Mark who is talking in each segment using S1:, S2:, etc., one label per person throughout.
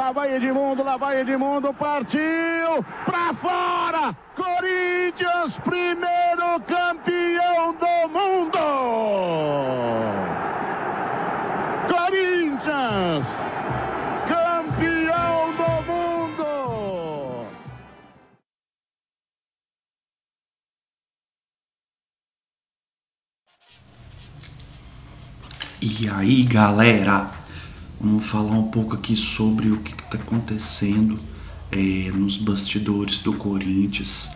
S1: Lá vai Edmundo, lá vai Edmundo, partiu pra fora! Corinthians, primeiro campeão do mundo! Corinthians, campeão do mundo!
S2: E aí, galera? Vamos falar um pouco aqui sobre o que está acontecendo é, nos bastidores do Corinthians.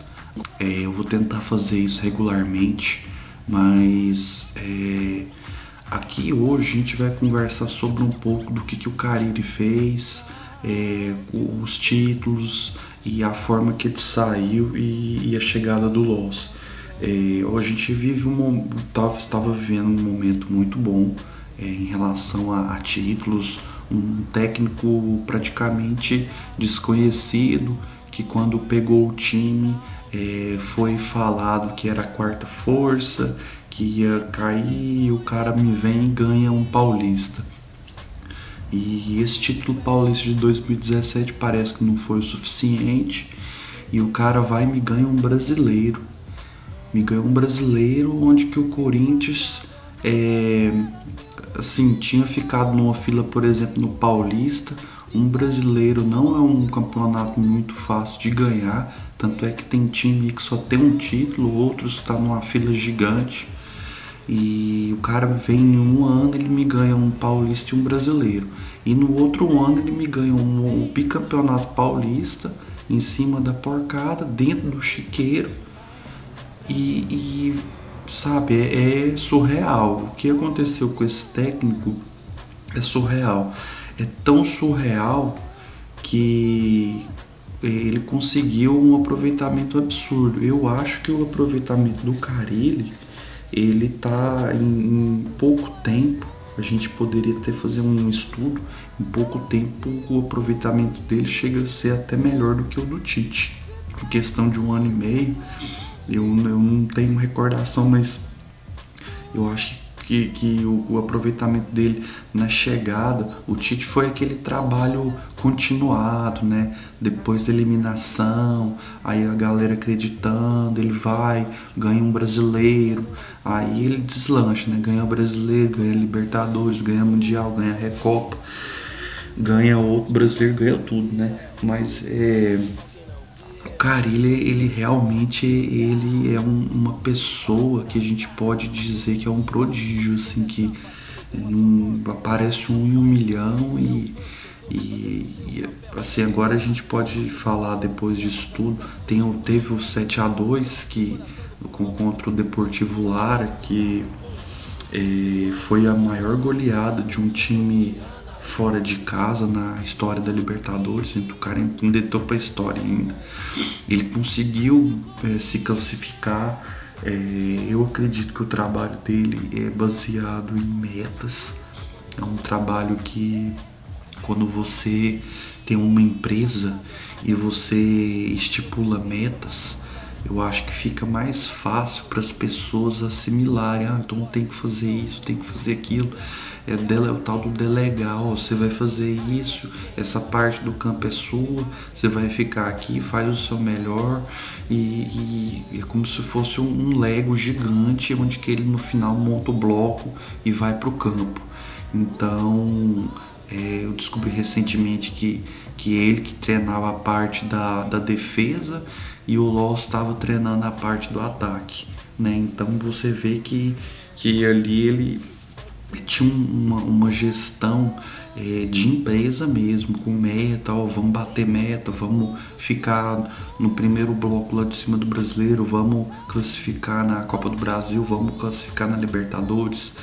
S2: É, eu vou tentar fazer isso regularmente, mas é, aqui hoje a gente vai conversar sobre um pouco do que, que o Cariri fez, é, os títulos e a forma que ele saiu e, e a chegada do Loss. É, a gente vive um estava vivendo um momento muito bom em relação a, a, títulos, um técnico praticamente desconhecido que quando pegou o time é, foi falado que era a quarta força, que ia cair, e o cara me vem e ganha um paulista. E esse título paulista de 2017 parece que não foi o suficiente e o cara vai e me ganha um brasileiro. Me ganha um brasileiro onde que o Corinthians é, assim, tinha ficado numa fila, por exemplo, no Paulista. Um brasileiro não é um campeonato muito fácil de ganhar, tanto é que tem time que só tem um título, outros estão tá numa fila gigante. E o cara vem em um ano, ele me ganha um paulista e um brasileiro. E no outro ano ele me ganha um, um bicampeonato paulista em cima da porcada, dentro do chiqueiro. E, e sabe, é, surreal. O que aconteceu com esse técnico é surreal. É tão surreal que ele conseguiu um aproveitamento absurdo. Eu acho que o aproveitamento do Carilli, ele tá em, em pouco tempo, a gente poderia até fazer um estudo, em pouco tempo o aproveitamento dele chega a ser até melhor do que o do Tite. Por questão de um ano e meio, eu, eu não tenho recordação, mas eu acho que, que o, o, aproveitamento dele na chegada, o Tite foi aquele trabalho continuado, né? Depois da eliminação, aí a galera acreditando, ele vai, ganha um brasileiro, aí ele deslancha, né? Ganha brasileiro, ganha Libertadores, ganha Mundial, ganha Recopa, ganha outro brasileiro, ganha tudo, né? Mas é Cara, ele, ele realmente ele é um, uma pessoa que a gente pode dizer que é um prodígio, assim, que um, aparece um em um milhão e, e, e, assim, agora a gente pode falar depois disso tudo. Tem, teve o 7 a 2 que, contra o Deportivo Lara, que é, foi a maior goleada de um time fora de casa na história da Libertadores, o cara ainda entrou para a história ainda. Ele conseguiu é, se classificar. É, eu acredito que o trabalho dele é baseado em metas. É um trabalho que quando você tem uma empresa e você estipula metas, eu acho que fica mais fácil para as pessoas assimilarem. Ah, então tem que fazer isso, tem que fazer aquilo é, dele, é o tal do delegar, você vai fazer isso, essa parte do campo é sua, você vai ficar aqui, faz o seu melhor e, e é como se fosse um, um Lego gigante onde que ele no final monta o bloco e vai para o campo. Então é, eu descobri recentemente que, que ele que treinava a parte da, da defesa e o Loss estava treinando a parte do ataque. Né? Então você vê que, que ali ele tinha uma, uma gestão é, de empresa mesmo, com meta, ó, vamos bater meta, vamos ficar no primeiro bloco lá de cima do brasileiro, vamos classificar na Copa do Brasil, vamos classificar na Libertadores.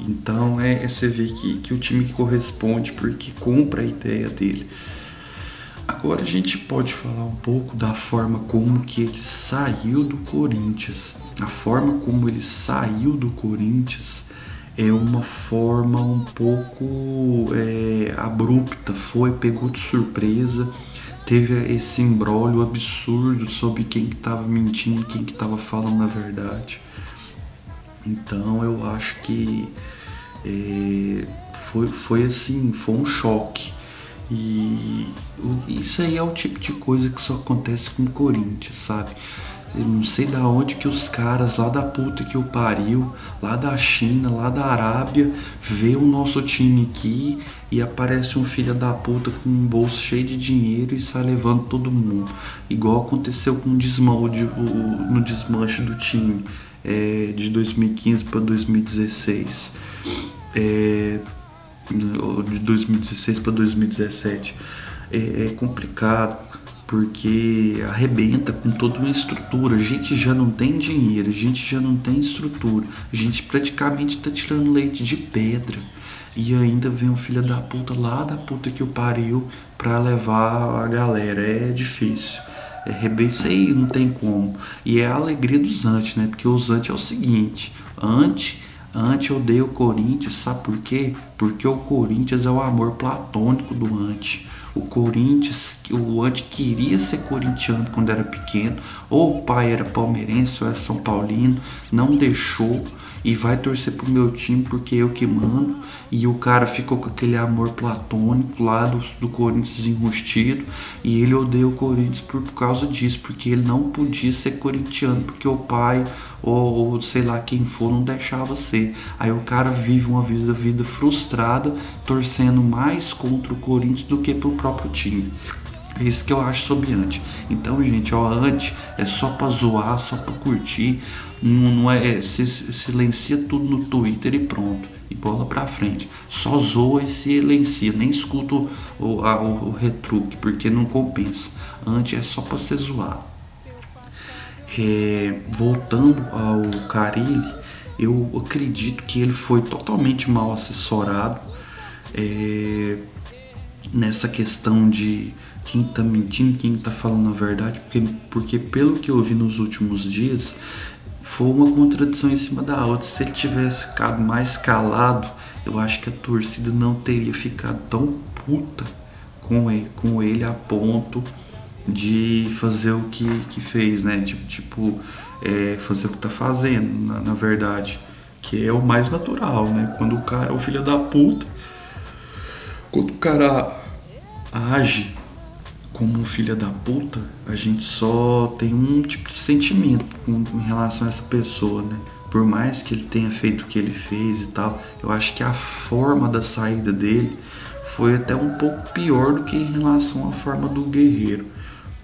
S2: Então é, é você vê que, que o time que corresponde porque compra a ideia dele. Agora a gente pode falar um pouco da forma como que ele saiu do Corinthians. A forma como ele saiu do Corinthians é uma forma um pouco é, abrupta, foi, pegou de surpresa, teve esse embrólio absurdo sobre quem que estava mentindo e quem que estava falando a verdade. Então eu acho que é, foi, foi assim, foi um choque. E isso aí é o tipo de coisa que só acontece com o Corinthians, sabe? Eu não sei da onde que os caras lá da puta que o pariu, lá da China, lá da Arábia, vê o nosso time aqui e aparece um filho da puta com um bolso cheio de dinheiro e sai levando todo mundo. Igual aconteceu com o no desmanche do time é, de 2015 para 2016. É, de 2016 para 2017 é, complicado porque arrebenta com toda uma estrutura. A gente já não tem dinheiro, a gente já não tem estrutura, a gente praticamente está tirando leite de pedra. E ainda vem um filho da puta lá da puta que o pariu para levar a galera. É difícil. É rebenta aí, não tem como. E é a alegria dos antes, né? Porque os antes é o seguinte: antes Ante odeia o Corinthians, sabe por quê? Porque o Corinthians é o amor platônico do Ante. O Corinthians, o Ante queria ser corintiano quando era pequeno, ou o pai era palmeirense ou era São Paulino, não deixou e vai torcer pro meu time porque eu que mando. E o cara ficou com aquele amor platônico lá do, do Corinthians enrustido. E ele odeia o Corinthians por, por causa disso, porque ele não podia ser corintiano, porque o pai ou, ou, sei lá quem for não deixava ser. Aí o cara vive uma vida, vida frustrada, torcendo mais contra o Corinthians do que pro próprio time. É isso que eu acho sobre Ante. Então, gente, ó, Ante é só pra zoar, só pra curtir. Não, não é, é se, silencia tudo no Twitter e pronto. E bola pra frente. Só zoa e silencia. Nem escuta o, o, o, retruque, porque não compensa. Ante é só pra ser zoar. É, voltando ao Carilli, eu acredito que ele foi totalmente mal assessorado é, nessa questão de quem está mentindo, quem está falando a verdade, porque, porque pelo que eu vi nos últimos dias, foi uma contradição em cima da outra. Se ele tivesse ficado mais calado, eu acho que a torcida não teria ficado tão puta com ele, com ele a ponto de fazer o que, que fez, né? Tipo, tipo é, fazer o que tá fazendo, na, na, verdade. Que é o mais natural, né? Quando o cara é o filho da puta, quando o cara age como filha da puta, a gente só tem um tipo de sentimento em relação a essa pessoa, né? Por mais que ele tenha feito o que ele fez e tal, eu acho que a forma da saída dele foi até um pouco pior do que em relação à forma do guerreiro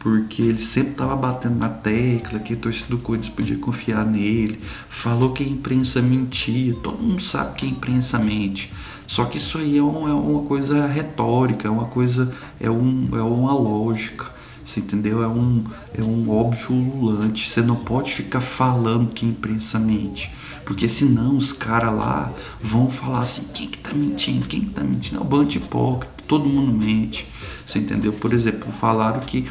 S2: porque ele sempre estava batendo na tecla que a torcida do Corinthians podia confiar nele, falou que a imprensa mentia, todo mundo sabe que a imprensa mente. Só que isso aí é, um, é uma coisa retórica, é uma coisa, é, um, é uma lógica. Você entendeu? É um, é um óbvio ululante. Você não pode ficar falando que a imprensa mente. Porque senão os caras lá vão falar assim, quem que tá mentindo? Quem que tá mentindo? É o bando hipócrita, todo mundo mente. Você entendeu? Por exemplo, falaram que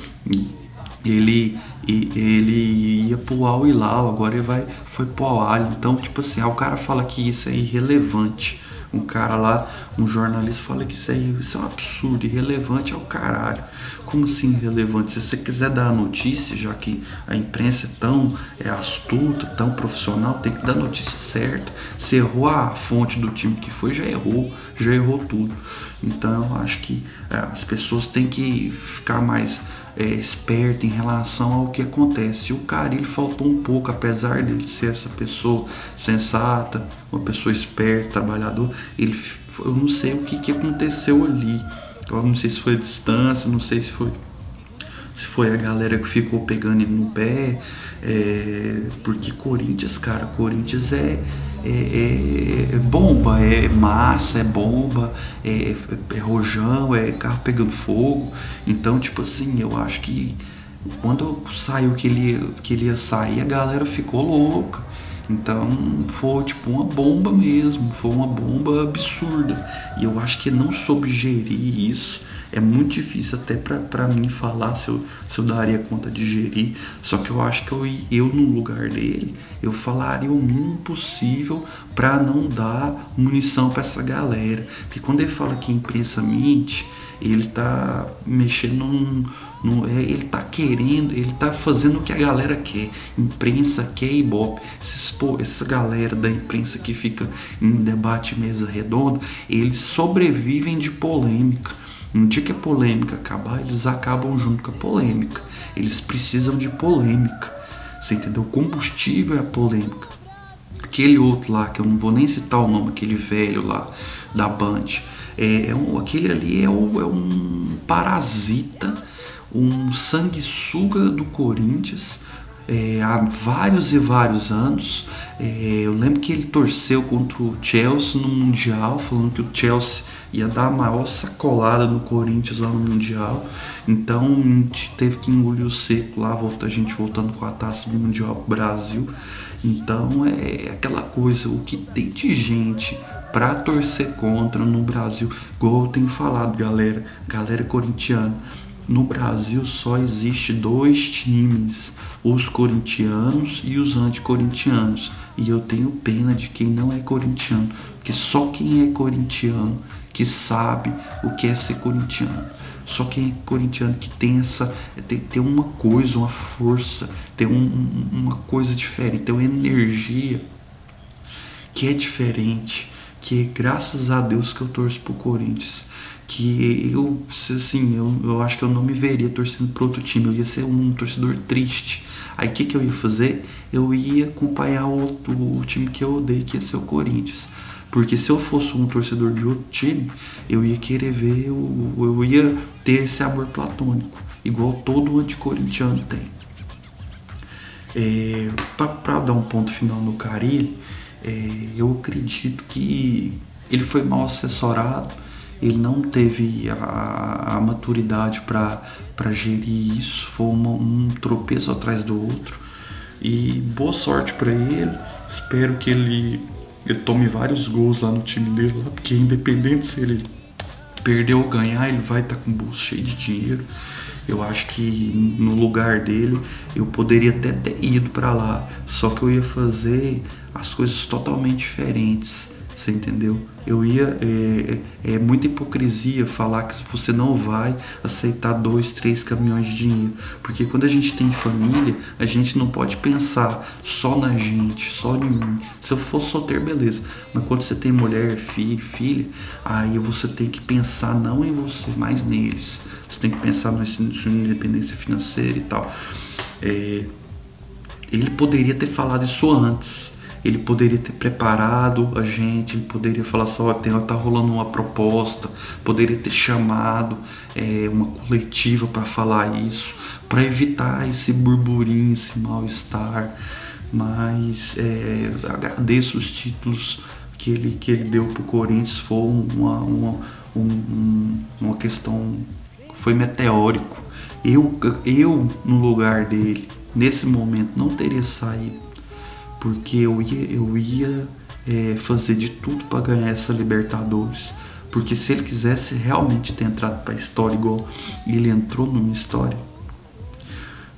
S2: ele ele ia pro Al Hilal, agora ele vai foi pro Al Então, tipo assim, o cara fala que isso é irrelevante. Um cara lá, um jornalista fala que isso, é isso é um absurdo, irrelevante ao caralho. Como assim irrelevante? Se você quiser dar a notícia, já que a imprensa é tão é astuta, tão profissional, tem que dar a notícia certa. Se errou a fonte do time que foi, já errou, já errou tudo. Então eu acho que é, as pessoas têm que ficar mais é, esperto em relação ao que acontece. O cara ele faltou um pouco, apesar dele ser essa pessoa sensata, uma pessoa esperta, trabalhador, ele, eu não sei o que, que aconteceu ali. Eu não sei se foi a distância, não sei se foi foi a galera que ficou pegando ele no pé, é, porque Corinthians, cara, Corinthians é, é, é, é bomba, é massa, é bomba, é, é, rojão, é carro pegando fogo. Então, tipo assim, eu acho que quando saiu que ele, que ele ia sair, a galera ficou louca. Então foi tipo uma bomba mesmo, foi uma bomba absurda. E eu acho que não soube gerir isso é muito difícil até para mim falar se eu, se eu daria conta de gerir. Só que eu acho que eu, eu no lugar dele, eu falaria o mínimo possível para não dar munição para essa galera. Porque quando ele fala que a imprensa mente, ele tá mexendo num, num, é, ele tá querendo, ele tá fazendo o que a galera quer. Imprensa quer ibope. Esses, pô, essa galera da imprensa que fica em debate mesa redonda, eles sobrevivem de polêmica No dia que a polêmica acabar, eles acabam junto com a polêmica. Eles precisam de polêmica. Você entendeu? O combustível é a polêmica. Aquele outro lá, que eu não vou nem citar o nome, aquele velho lá da Band, é, é um, aquele ali é, um, é um parasita, um sanguessuga do Corinthians é, há vários e vários anos. É, eu lembro que ele torceu contra o Chelsea no Mundial, falando que o Chelsea ia dar a maior sacolada no Corinthians lá no Mundial. Então a gente teve que engolir o seco lá, a gente voltando com a taça do Mundial pro Brasil. Então é aquela coisa, o que tem de gente para torcer contra no Brasil, igual eu tenho falado, galera, galera corintiana. No Brasil só existe dois times, os corintianos e os anticorintianos. E eu tenho pena de quem não é corintiano, porque só quem é corintiano que sabe o que é ser corintiano. Só quem é corintiano que tem essa tem, tem uma coisa, uma força, tem um, uma coisa diferente, tem uma energia que é diferente, que é graças a Deus que eu torço pro Corinthians que eu, assim, eu, eu acho que eu não me veria torcendo para outro time, eu ia ser um torcedor triste. Aí o que, que eu ia fazer? Eu ia acompanhar o, o, o time que eu odeio, que ia ser o Corinthians. Porque se eu fosse um torcedor de outro time, eu ia querer ver, eu, eu ia ter esse amor platônico, igual todo anticorintiano tem. É, Para dar um ponto final no Carilli, é, eu acredito que ele foi mal assessorado ele não teve a, a maturidade para gerir isso, foi uma, um tropeço atrás do outro. E boa sorte para ele, espero que ele, ele tome vários gols lá no time dele, lá, porque independente se ele perder ou ganhar, ele vai estar tá com o bolso cheio de dinheiro. Eu acho que no lugar dele eu poderia até ter ido para lá, só que eu ia fazer as coisas totalmente diferentes você entendeu? Eu ia. É, é, é, muita hipocrisia falar que você não vai aceitar dois, três caminhões de dinheiro. Porque quando a gente tem família, a gente não pode pensar só na gente, só em mim. Se eu fosse solteiro, beleza. Mas quando você tem mulher, filho, filha, aí você tem que pensar não em você, mas neles. Você tem que pensar na sua independência financeira e tal. É, ele poderia ter falado isso antes. Ele poderia ter preparado a gente, ele poderia falar assim, ó, tem, tá rolando uma proposta, poderia ter chamado é, uma coletiva para falar isso, para evitar esse burburinho, esse mal-estar. Mas é, agradeço os títulos que ele, que ele deu para o Corinthians, foi uma, uma, um, uma questão, foi meteórico. Eu, eu, no lugar dele, nesse momento, não teria saído porque eu ia, eu ia é, fazer de tudo para ganhar essa Libertadores. Porque se ele quisesse realmente ter entrado para a história igual ele entrou numa história,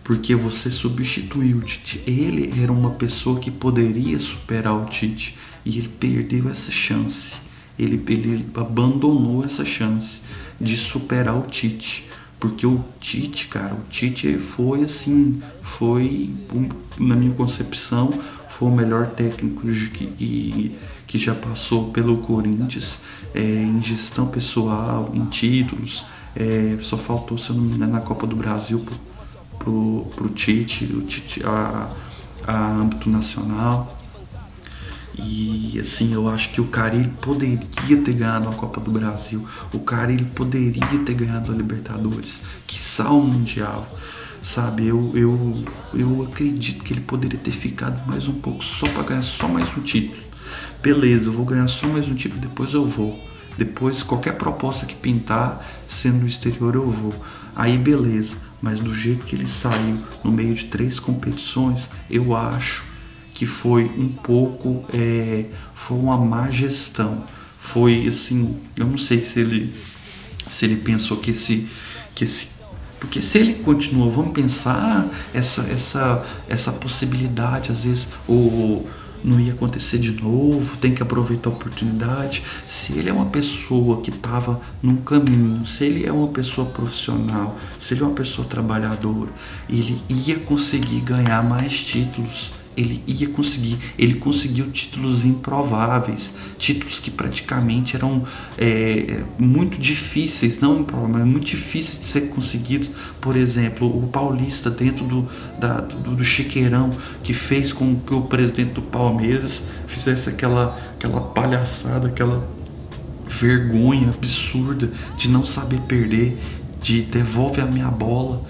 S2: porque você substituiu o Tite. Ele era uma pessoa que poderia superar o Tite e ele perdeu essa chance. Ele, ele abandonou essa chance de superar o Tite. Porque o Tite, cara, o Tite foi assim, foi, na minha concepção, foi o melhor técnico que, que já passou pelo Corinthians é, em gestão pessoal, em títulos. É, só faltou, se eu não me engano, na Copa do Brasil pro, pro, pro Tite, o Tite a, a âmbito nacional. E assim, eu acho que o Carilli poderia ter ganhado a Copa do Brasil, o Carilli poderia ter ganhado a Libertadores, que o Mundial sabe? Eu, eu, eu acredito que ele poderia ter ficado mais um pouco só para ganhar só mais um título. Beleza, eu vou ganhar só mais um título, depois eu vou. Depois, qualquer proposta que pintar, sendo no exterior, eu vou. Aí, beleza. Mas do jeito que ele saiu, no meio de três competições, eu acho que foi um pouco. É, foi uma má gestão. Foi assim. Eu não sei se ele, se ele pensou que esse, que esse porque se ele continua, vamos pensar essa essa essa possibilidade às vezes ou não ia acontecer de novo, tem que aproveitar a oportunidade. Se ele é uma pessoa que estava num caminho, se ele é uma pessoa profissional, se ele é uma pessoa trabalhadora, ele ia conseguir ganhar mais títulos ele ia conseguir. Ele conseguiu títulos improváveis, títulos que praticamente eram é, muito difíceis, não improváveis, muito difíceis de ser conseguidos. Por exemplo, o Paulista dentro do, da, do, do Chiqueirão, que fez com que o presidente do Palmeiras fizesse aquela, aquela palhaçada, aquela vergonha absurda de não saber perder, de devolve a minha bola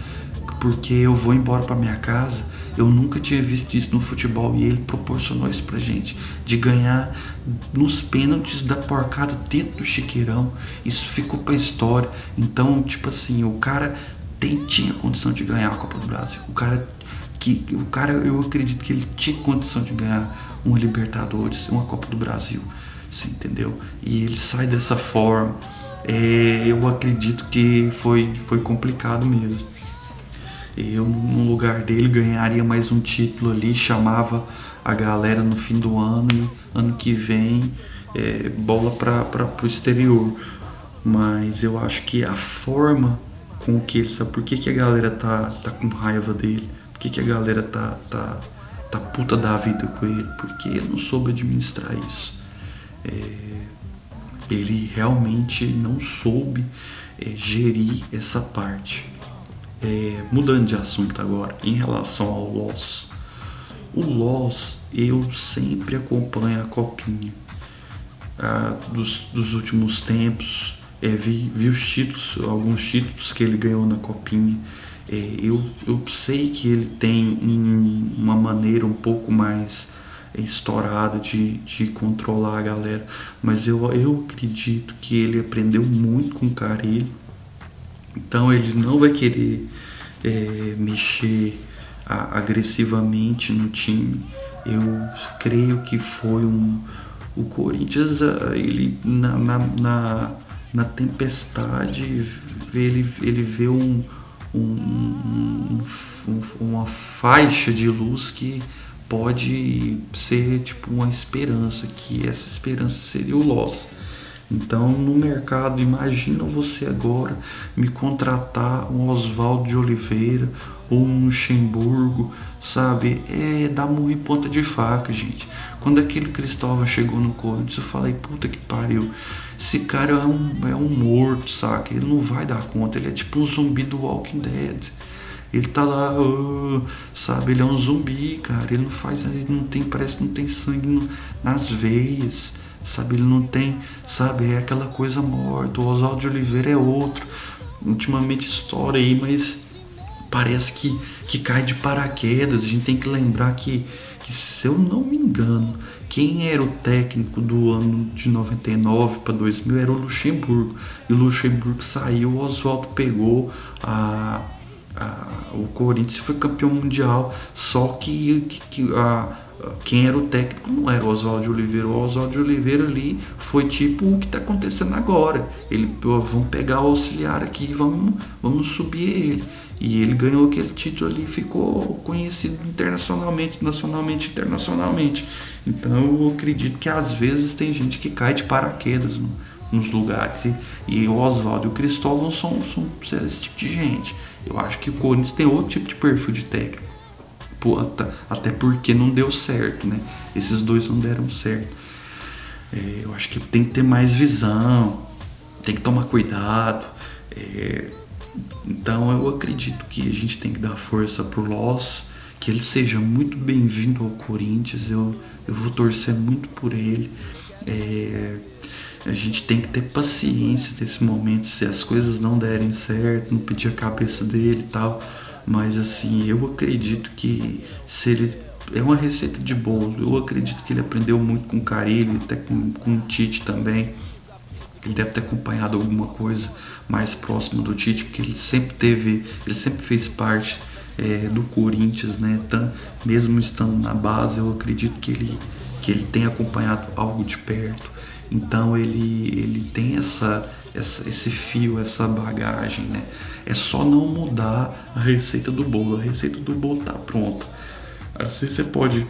S2: porque eu vou embora para minha casa eu nunca tinha visto isso no futebol e ele proporcionou isso pra gente, de ganhar nos pênaltis da porcada dentro do chiqueirão. Isso ficou pra história. Então, tipo assim, o cara tem, tinha condição de ganhar a Copa do Brasil. O cara que o cara, eu acredito que ele tinha condição de ganhar uma Libertadores, uma Copa do Brasil. Você entendeu? E ele sai dessa forma. É, eu acredito que foi, foi complicado mesmo. Eu, no lugar dele, ganharia mais um título ali, chamava a galera no fim do ano ano que vem é, bola para o exterior. Mas eu acho que a forma com que ele sabe por que, que a galera tá, tá com raiva dele, por que, que a galera tá, tá, tá puta da vida com ele, porque ele não soube administrar isso. É, ele realmente não soube é, gerir essa parte. É, mudando de assunto agora, em relação ao Loss. O Loss eu sempre acompanho a copinha ah, dos, dos, últimos tempos. É, vi, vi os títulos, alguns títulos que ele ganhou na copinha. É, eu, eu sei que ele tem um, uma maneira um pouco mais estourada de, de controlar a galera, mas eu, eu acredito que ele aprendeu muito com o Carilho então ele não vai querer é, mexer a, agressivamente no time. Eu creio que foi um. O Corinthians, ele na, na, na, na tempestade, ele, ele vê um, um, um, uma faixa de luz que pode ser tipo uma esperança, que essa esperança seria o Loss. Então, no mercado, imagina você agora me contratar um Oswaldo de Oliveira ou um Luxemburgo, sabe? É dar murro ponta de faca, gente. Quando aquele Cristóvão chegou no Corinthians, eu falei, puta que pariu. Esse cara é um, é um morto, saca? Ele não vai dar conta. Ele é tipo um zumbi do Walking Dead. Ele tá lá, uh, sabe? Ele é um zumbi, cara. Ele não faz, ele não tem, parece que não tem sangue no, nas veias sabe? Ele não tem, sabe? É aquela coisa morta. O Oswaldo de Oliveira é outro. Ultimamente estoura aí, mas parece que, que cai de paraquedas. A gente tem que lembrar que, que, se eu não me engano, quem era o técnico do ano de 99 para 2000 era o Luxemburgo. E o Luxemburgo saiu, o Oswaldo pegou a, o Corinthians foi campeão mundial. Só que, que, que quem era o técnico não era o Oswaldo Oliveira. O Oswaldo Oliveira ali foi tipo o que está acontecendo agora. Ele, vamos pegar o auxiliar aqui e vamos, vamos subir ele. E ele ganhou aquele título ali ficou conhecido internacionalmente, nacionalmente, internacionalmente. Então eu acredito que às vezes tem gente que cai de paraquedas no, nos lugares. E, e o Oswaldo e o Cristóvão são, são esse tipo de gente. Eu acho que o Corinthians tem outro tipo de perfil de técnico até porque não deu certo, né? Esses dois não deram certo. É, eu acho que tem que ter mais visão, tem que tomar cuidado. É, então eu acredito que a gente tem que dar força pro Loss, que ele seja muito bem-vindo ao Corinthians. Eu, eu vou torcer muito por ele. É, a gente tem que ter paciência nesse momento. Se as coisas não derem certo, não pedir a cabeça dele e tal mas assim, eu acredito que se ele é uma receita de bolo, eu acredito que ele aprendeu muito com o Carilho, até com, com o Tite também. Ele deve ter acompanhado alguma coisa mais próxima do Tite, porque ele sempre teve, ele sempre fez parte é, do Corinthians, né? Então, mesmo estando na base, eu acredito que ele, que ele tem acompanhado algo de perto. Então ele, ele tem essa, essa, esse fio, essa bagagem, né? É só não mudar a receita do bolo. A receita do bolo tá pronta. Assim você pode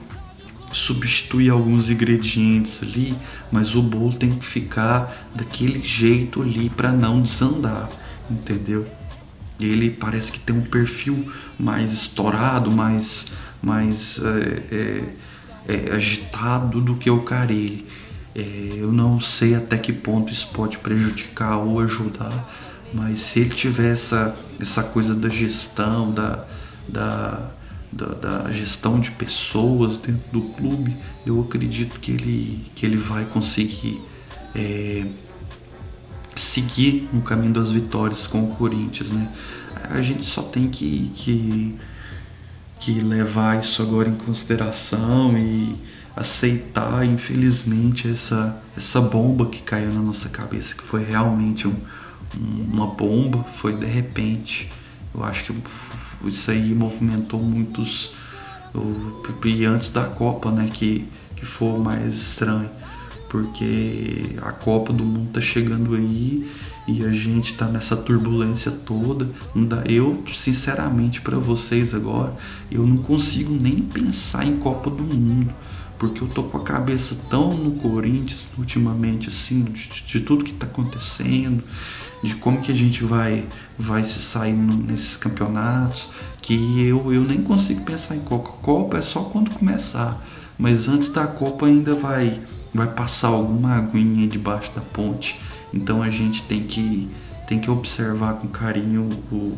S2: substituir alguns ingredientes ali, mas o bolo tem que ficar daquele jeito ali para não desandar, entendeu? Ele parece que tem um perfil mais estourado, mais mais é, é, é agitado do que o Carille. É, eu não sei até que ponto isso pode prejudicar ou ajudar, mas se ele tiver essa, essa coisa da gestão, da, da, da, da, gestão de pessoas dentro do clube, eu acredito que ele, que ele vai conseguir é, seguir no caminho das vitórias com o Corinthians. Né? A gente só tem que, que, que levar isso agora em consideração e aceitar, infelizmente, essa, essa bomba que caiu na nossa cabeça, que foi realmente um, um, uma bomba, foi de repente. Eu acho que isso aí movimentou muitos. E antes da Copa, né? Que, que foi mais estranho. Porque a Copa do Mundo tá chegando aí e a gente tá nessa turbulência toda. Eu, sinceramente, para vocês agora, eu não consigo nem pensar em Copa do Mundo porque eu tô com a cabeça tão no Corinthians ultimamente, assim, de, de tudo que tá acontecendo, de como que a gente vai vai se sair nesses campeonatos, que eu, eu nem consigo pensar em Copa. Copa é só quando começar, mas antes da Copa ainda vai vai passar alguma aguinha debaixo da ponte. Então a gente tem que tem que observar com carinho o,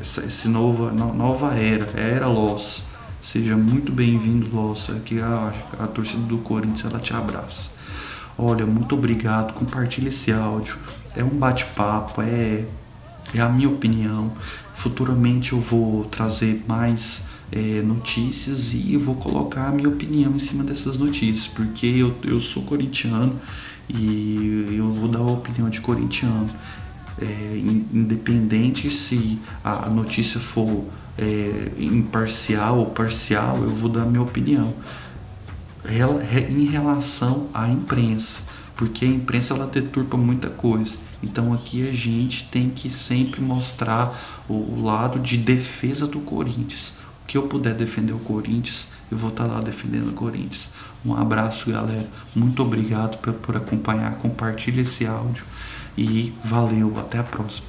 S2: essa esse nova nova era, era Loss Seja muito bem-vindo, Lossa. Aqui a, a torcida do Corinthians ela te abraça. Olha, muito obrigado. Compartilhe esse áudio. É um bate-papo, é, é a minha opinião. Futuramente eu vou trazer mais é, notícias e vou colocar a minha opinião em cima dessas notícias, porque eu, eu sou corintiano e eu vou dar a opinião de corintiano é, independente se a notícia for é, imparcial ou parcial, eu vou dar minha opinião em relação à imprensa, porque a imprensa ela deturpa muita coisa. Então aqui a gente tem que sempre mostrar o lado de defesa do Corinthians. O que eu puder defender o Corinthians, eu vou estar lá defendendo o Corinthians. Um abraço, galera. Muito obrigado por, por acompanhar. Compartilhe esse áudio e valeu, até a próxima.